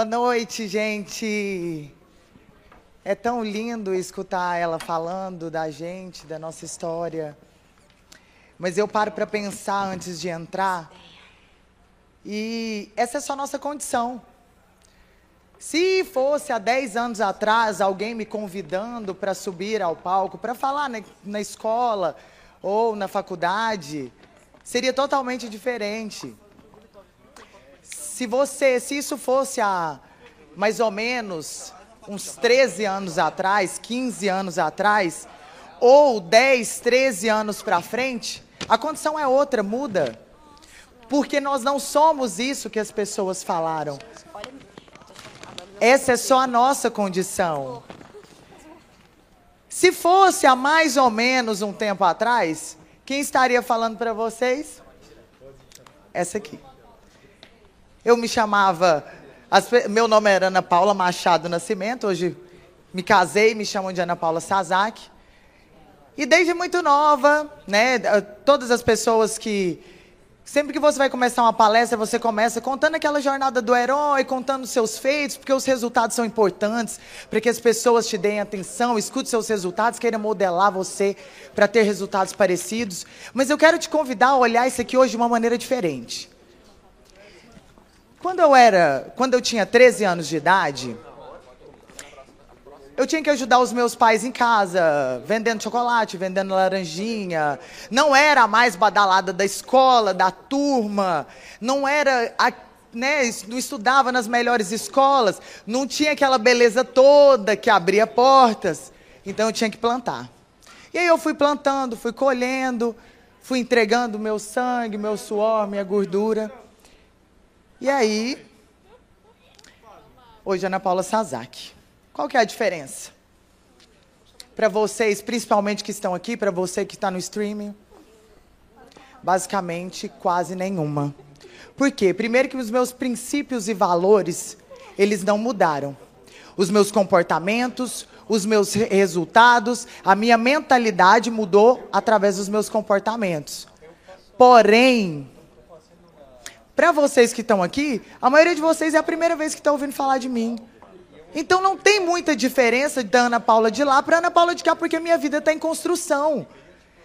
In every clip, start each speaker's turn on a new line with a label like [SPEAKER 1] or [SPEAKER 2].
[SPEAKER 1] Boa noite, gente. É tão lindo escutar ela falando da gente, da nossa história. Mas eu paro para pensar antes de entrar. E essa é só nossa condição. Se fosse há 10 anos atrás alguém me convidando para subir ao palco, para falar na, na escola ou na faculdade, seria totalmente diferente. Se você, se isso fosse há mais ou menos uns 13 anos atrás, 15 anos atrás, ou 10, 13 anos para frente, a condição é outra, muda. Porque nós não somos isso que as pessoas falaram. Essa é só a nossa condição. Se fosse há mais ou menos um tempo atrás, quem estaria falando para vocês? Essa aqui. Eu me chamava, as, meu nome era Ana Paula Machado Nascimento, hoje me casei, me chamam de Ana Paula Sazak. E desde muito nova, né, todas as pessoas que Sempre que você vai começar uma palestra, você começa contando aquela jornada do herói, contando seus feitos, porque os resultados são importantes, para que as pessoas te deem atenção, escute seus resultados, queiram modelar você para ter resultados parecidos. Mas eu quero te convidar a olhar isso aqui hoje de uma maneira diferente. Quando eu era, quando eu tinha 13 anos de idade, eu tinha que ajudar os meus pais em casa, vendendo chocolate, vendendo laranjinha. Não era a mais badalada da escola, da turma. Não era, a, né, não estudava nas melhores escolas. Não tinha aquela beleza toda que abria portas. Então eu tinha que plantar. E aí eu fui plantando, fui colhendo, fui entregando meu sangue, meu suor, minha gordura. E aí, hoje Ana Paula Sazak. Qual que é a diferença? Para vocês, principalmente que estão aqui, para você que está no streaming, basicamente quase nenhuma. Por quê? Primeiro que os meus princípios e valores, eles não mudaram. Os meus comportamentos, os meus resultados, a minha mentalidade mudou através dos meus comportamentos. Porém, para vocês que estão aqui, a maioria de vocês é a primeira vez que está ouvindo falar de mim. Então não tem muita diferença da Ana Paula de lá para Ana Paula de cá, porque a minha vida está em construção.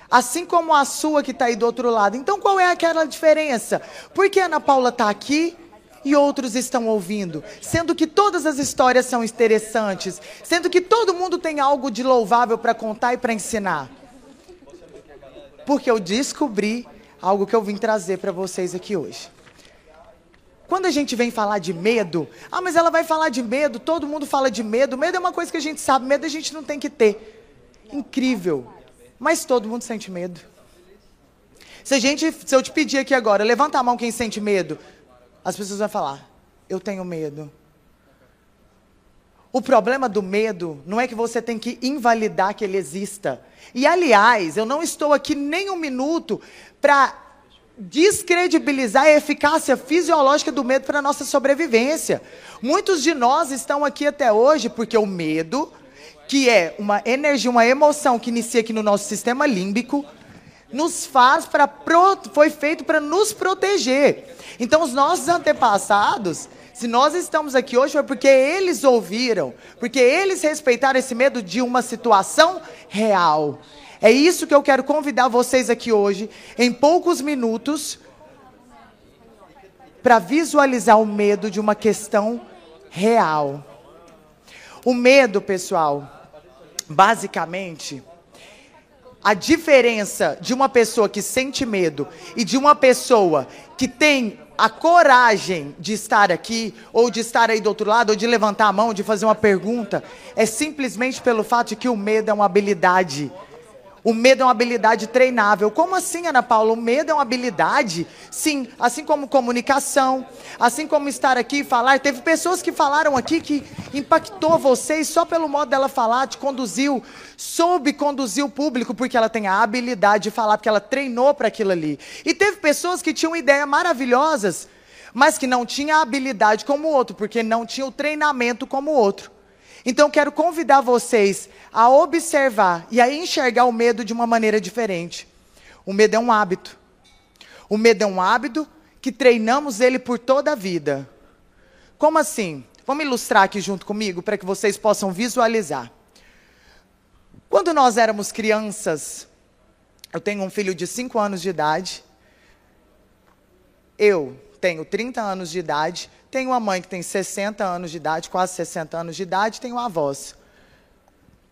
[SPEAKER 1] Assim como a sua que está aí do outro lado. Então qual é aquela diferença? Por que a Ana Paula está aqui e outros estão ouvindo? Sendo que todas as histórias são interessantes. Sendo que todo mundo tem algo de louvável para contar e para ensinar. Porque eu descobri algo que eu vim trazer para vocês aqui hoje. Quando a gente vem falar de medo, ah, mas ela vai falar de medo, todo mundo fala de medo. Medo é uma coisa que a gente sabe, medo a gente não tem que ter. Incrível. Mas todo mundo sente medo. Se a gente, se eu te pedir aqui agora, levanta a mão quem sente medo, as pessoas vão falar: "Eu tenho medo". O problema do medo não é que você tem que invalidar que ele exista. E aliás, eu não estou aqui nem um minuto para descredibilizar a eficácia fisiológica do medo para a nossa sobrevivência. Muitos de nós estão aqui até hoje porque o medo, que é uma energia, uma emoção que inicia aqui no nosso sistema límbico, nos faz para foi feito para nos proteger. Então os nossos antepassados, se nós estamos aqui hoje foi porque eles ouviram, porque eles respeitaram esse medo de uma situação real. É isso que eu quero convidar vocês aqui hoje, em poucos minutos, para visualizar o medo de uma questão real. O medo, pessoal, basicamente, a diferença de uma pessoa que sente medo e de uma pessoa que tem a coragem de estar aqui, ou de estar aí do outro lado, ou de levantar a mão, de fazer uma pergunta, é simplesmente pelo fato de que o medo é uma habilidade o medo é uma habilidade treinável. Como assim, Ana Paula? O medo é uma habilidade? Sim, assim como comunicação, assim como estar aqui e falar. Teve pessoas que falaram aqui que impactou vocês só pelo modo dela falar, te conduziu, soube conduzir o público porque ela tem a habilidade de falar, porque ela treinou para aquilo ali. E teve pessoas que tinham ideias maravilhosas, mas que não tinham a habilidade como o outro, porque não tinha o treinamento como o outro. Então quero convidar vocês a observar e a enxergar o medo de uma maneira diferente. O medo é um hábito. O medo é um hábito que treinamos ele por toda a vida. Como assim? Vamos ilustrar aqui junto comigo para que vocês possam visualizar. Quando nós éramos crianças, eu tenho um filho de 5 anos de idade. Eu tenho 30 anos de idade. Tenho uma mãe que tem 60 anos de idade, quase 60 anos de idade. Tenho avós.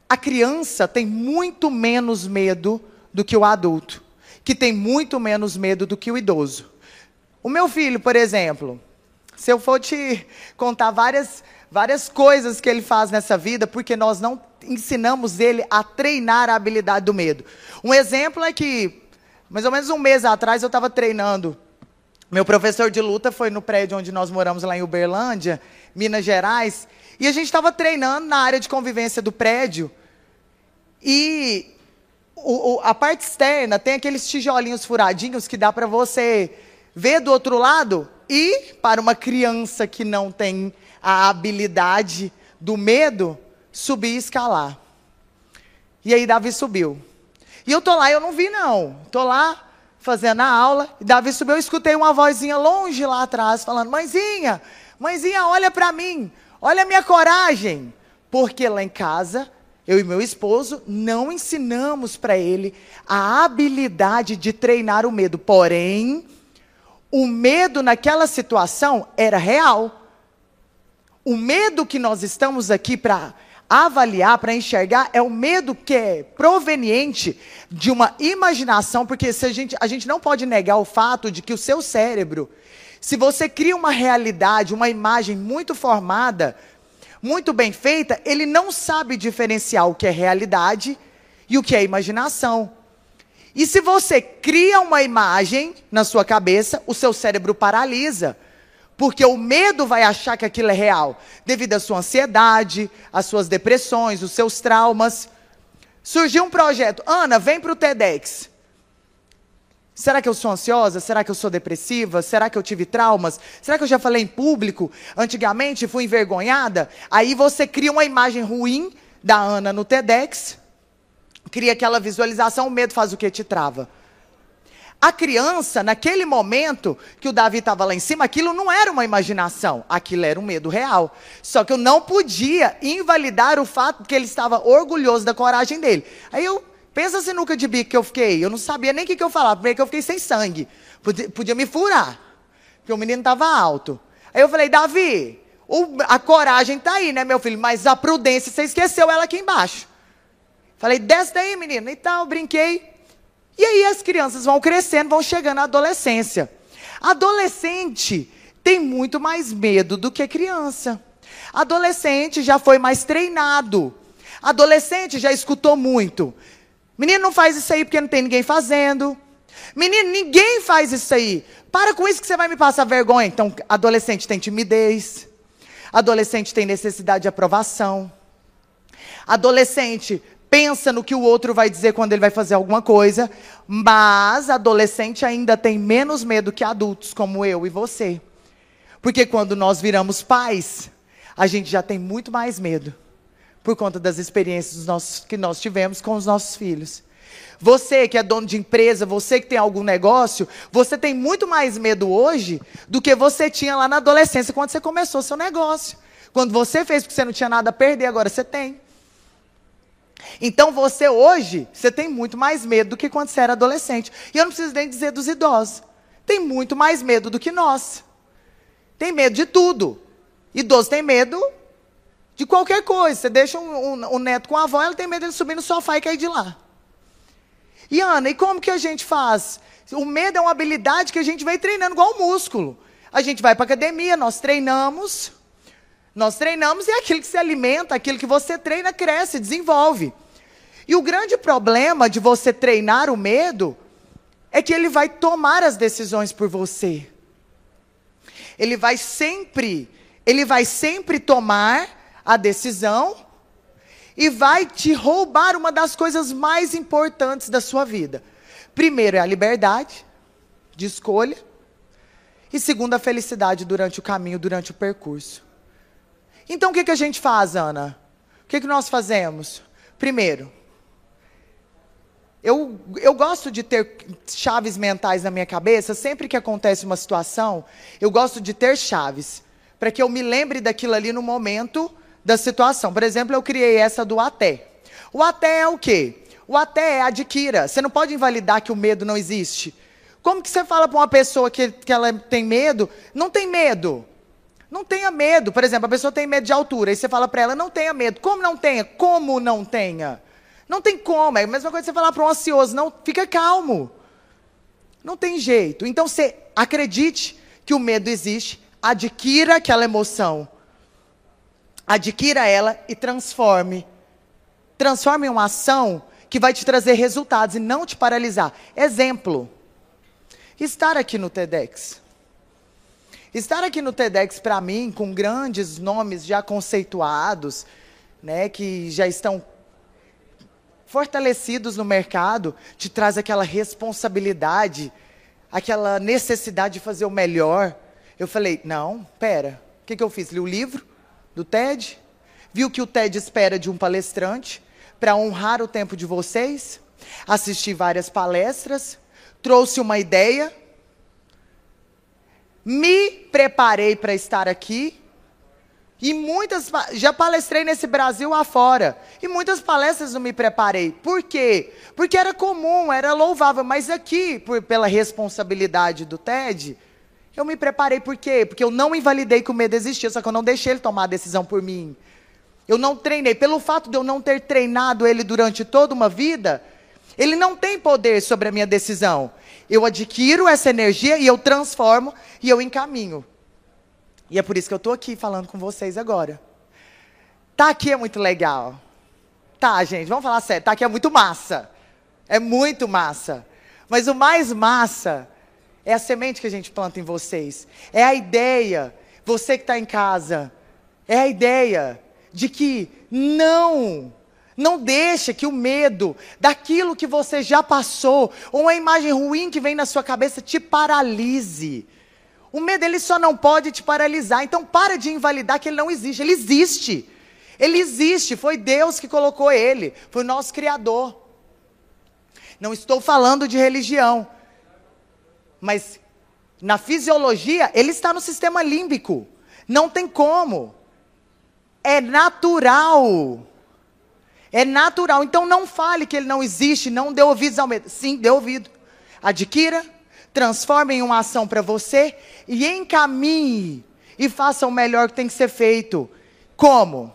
[SPEAKER 1] A criança tem muito menos medo do que o adulto, que tem muito menos medo do que o idoso. O meu filho, por exemplo, se eu for te contar várias, várias coisas que ele faz nessa vida, porque nós não ensinamos ele a treinar a habilidade do medo. Um exemplo é que, mais ou menos um mês atrás, eu estava treinando. Meu professor de luta foi no prédio onde nós moramos, lá em Uberlândia, Minas Gerais, e a gente estava treinando na área de convivência do prédio. E o, o, a parte externa tem aqueles tijolinhos furadinhos que dá para você ver do outro lado. E para uma criança que não tem a habilidade do medo, subir e escalar. E aí Davi subiu. E eu tô lá, eu não vi não. Tô lá fazendo a aula, e Davi subiu, eu escutei uma vozinha longe lá atrás falando: "Mãezinha, mãezinha, olha para mim. Olha a minha coragem". Porque lá em casa, eu e meu esposo não ensinamos para ele a habilidade de treinar o medo. Porém, o medo naquela situação era real. O medo que nós estamos aqui para avaliar, para enxergar, é o medo que é proveniente de uma imaginação, porque se a, gente, a gente não pode negar o fato de que o seu cérebro, se você cria uma realidade, uma imagem muito formada, muito bem feita, ele não sabe diferenciar o que é realidade e o que é imaginação. E se você cria uma imagem na sua cabeça, o seu cérebro paralisa. Porque o medo vai achar que aquilo é real, devido à sua ansiedade, às suas depressões, os seus traumas. Surgiu um projeto, Ana, vem para o TEDx. Será que eu sou ansiosa? Será que eu sou depressiva? Será que eu tive traumas? Será que eu já falei em público? Antigamente fui envergonhada? Aí você cria uma imagem ruim da Ana no TEDx, cria aquela visualização, o medo faz o que? Te trava. A criança, naquele momento que o Davi estava lá em cima, aquilo não era uma imaginação, aquilo era um medo real. Só que eu não podia invalidar o fato que ele estava orgulhoso da coragem dele. Aí eu, pensa a sinuca de bico que eu fiquei, eu não sabia nem o que, que eu falava, primeiro que eu fiquei sem sangue, podia, podia me furar, porque o menino estava alto. Aí eu falei, Davi, o, a coragem está aí, né, meu filho, mas a prudência, você esqueceu ela aqui embaixo. Falei, desce daí, menino, e tal, brinquei. E aí as crianças vão crescendo, vão chegando à adolescência. Adolescente tem muito mais medo do que criança. Adolescente já foi mais treinado. Adolescente já escutou muito. Menino, não faz isso aí porque não tem ninguém fazendo. Menino, ninguém faz isso aí. Para com isso que você vai me passar vergonha. Então, adolescente tem timidez. Adolescente tem necessidade de aprovação. Adolescente pensa no que o outro vai dizer quando ele vai fazer alguma coisa, mas adolescente ainda tem menos medo que adultos, como eu e você. Porque quando nós viramos pais, a gente já tem muito mais medo, por conta das experiências nossos, que nós tivemos com os nossos filhos. Você que é dono de empresa, você que tem algum negócio, você tem muito mais medo hoje do que você tinha lá na adolescência, quando você começou seu negócio. Quando você fez porque você não tinha nada a perder, agora você tem. Então você hoje, você tem muito mais medo do que quando você era adolescente. E eu não preciso nem dizer dos idosos. Tem muito mais medo do que nós. Tem medo de tudo. Idoso tem medo de qualquer coisa. Você deixa um, um, um neto com a avó, ela tem medo de subir no sofá e cair de lá. E Ana, e como que a gente faz? O medo é uma habilidade que a gente vem treinando igual um músculo. A gente vai para academia, nós treinamos, nós treinamos e é aquilo que se alimenta, aquilo que você treina, cresce, desenvolve. E o grande problema de você treinar o medo é que ele vai tomar as decisões por você. Ele vai sempre, ele vai sempre tomar a decisão e vai te roubar uma das coisas mais importantes da sua vida. Primeiro é a liberdade de escolha e segundo a felicidade durante o caminho, durante o percurso. Então o que, que a gente faz, Ana? O que, que nós fazemos? Primeiro, eu, eu gosto de ter chaves mentais na minha cabeça, sempre que acontece uma situação, eu gosto de ter chaves. para que eu me lembre daquilo ali no momento da situação. Por exemplo, eu criei essa do até. O até é o quê? O até é adquira. Você não pode invalidar que o medo não existe. Como que você fala para uma pessoa que, que ela tem medo? Não tem medo. Não tenha medo. Por exemplo, a pessoa tem medo de altura. Aí você fala para ela, não tenha medo. Como não tenha? Como não tenha? Não tem como. É a mesma coisa que você falar para um ansioso. Não, fica calmo. Não tem jeito. Então você acredite que o medo existe, adquira aquela emoção. Adquira ela e transforme. Transforme em uma ação que vai te trazer resultados e não te paralisar. Exemplo. Estar aqui no TEDx. Estar aqui no TEDx para mim, com grandes nomes já conceituados, né, que já estão fortalecidos no mercado, te traz aquela responsabilidade, aquela necessidade de fazer o melhor. Eu falei, não, pera, o que, que eu fiz? Li o livro do TED, vi o que o TED espera de um palestrante, para honrar o tempo de vocês, assisti várias palestras, trouxe uma ideia, me preparei para estar aqui, e muitas, já palestrei nesse Brasil afora. E muitas palestras não me preparei. Por quê? Porque era comum, era louvável. Mas aqui, por, pela responsabilidade do TED, eu me preparei por quê? Porque eu não invalidei que o medo existia, só que eu não deixei ele tomar a decisão por mim. Eu não treinei. Pelo fato de eu não ter treinado ele durante toda uma vida, ele não tem poder sobre a minha decisão. Eu adquiro essa energia e eu transformo e eu encaminho. E é por isso que eu estou aqui falando com vocês agora. Tá aqui é muito legal. Tá, gente, vamos falar sério. Tá aqui é muito massa. É muito massa. Mas o mais massa é a semente que a gente planta em vocês. É a ideia, você que está em casa, é a ideia de que não, não deixa que o medo daquilo que você já passou, ou uma imagem ruim que vem na sua cabeça, te paralise. O medo ele só não pode te paralisar. Então para de invalidar que ele não existe. Ele existe. Ele existe. Foi Deus que colocou ele. Foi o nosso Criador. Não estou falando de religião. Mas na fisiologia, ele está no sistema límbico. Não tem como. É natural. É natural. Então não fale que ele não existe, não dê ouvidos ao medo. Sim, dê ouvido. Adquira transforme em uma ação para você e encaminhe e faça o melhor que tem que ser feito. Como?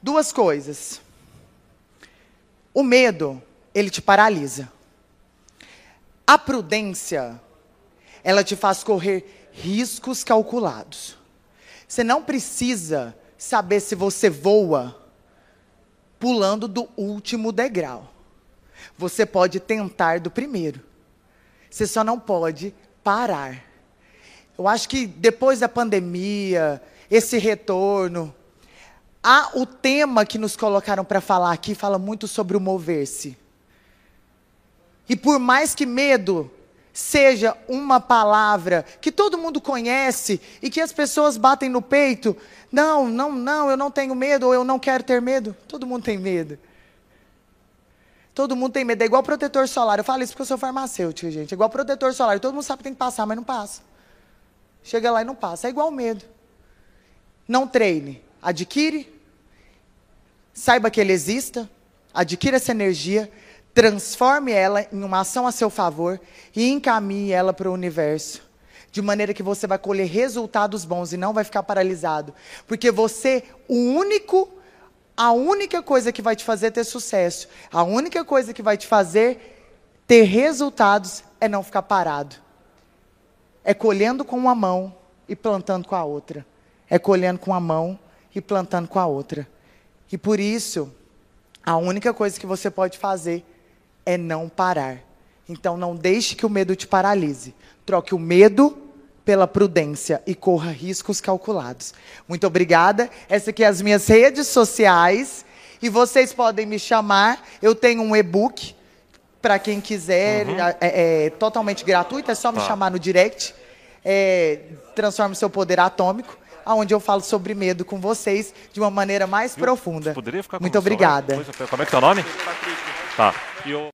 [SPEAKER 1] Duas coisas. O medo, ele te paralisa. A prudência, ela te faz correr riscos calculados. Você não precisa saber se você voa pulando do último degrau. Você pode tentar do primeiro. Você só não pode parar. Eu acho que depois da pandemia, esse retorno, há o tema que nos colocaram para falar aqui fala muito sobre o mover-se. E por mais que medo seja uma palavra que todo mundo conhece e que as pessoas batem no peito, não, não, não, eu não tenho medo ou eu não quero ter medo. Todo mundo tem medo. Todo mundo tem medo. É igual protetor solar. Eu falo isso porque eu sou farmacêutico, gente. É igual protetor solar. Todo mundo sabe que tem que passar, mas não passa. Chega lá e não passa. É igual medo. Não treine. Adquire. Saiba que ele exista. Adquira essa energia. Transforme ela em uma ação a seu favor e encaminhe ela para o universo. De maneira que você vai colher resultados bons e não vai ficar paralisado. Porque você, o único a única coisa que vai te fazer ter sucesso, a única coisa que vai te fazer ter resultados é não ficar parado. É colhendo com uma mão e plantando com a outra. É colhendo com a mão e plantando com a outra. E por isso, a única coisa que você pode fazer é não parar. Então não deixe que o medo te paralise. Troque o medo pela prudência e corra riscos calculados. Muito obrigada. Essa aqui é as minhas redes sociais e vocês podem me chamar. Eu tenho um e-book para quem quiser, uhum. é, é, totalmente gratuito. É só me tá. chamar no direct. É, Transforme seu poder atômico. Onde eu falo sobre medo com vocês de uma maneira mais profunda.
[SPEAKER 2] Poderia ficar com
[SPEAKER 1] Muito obrigada.
[SPEAKER 2] Como é que é o nome? Tá. E eu...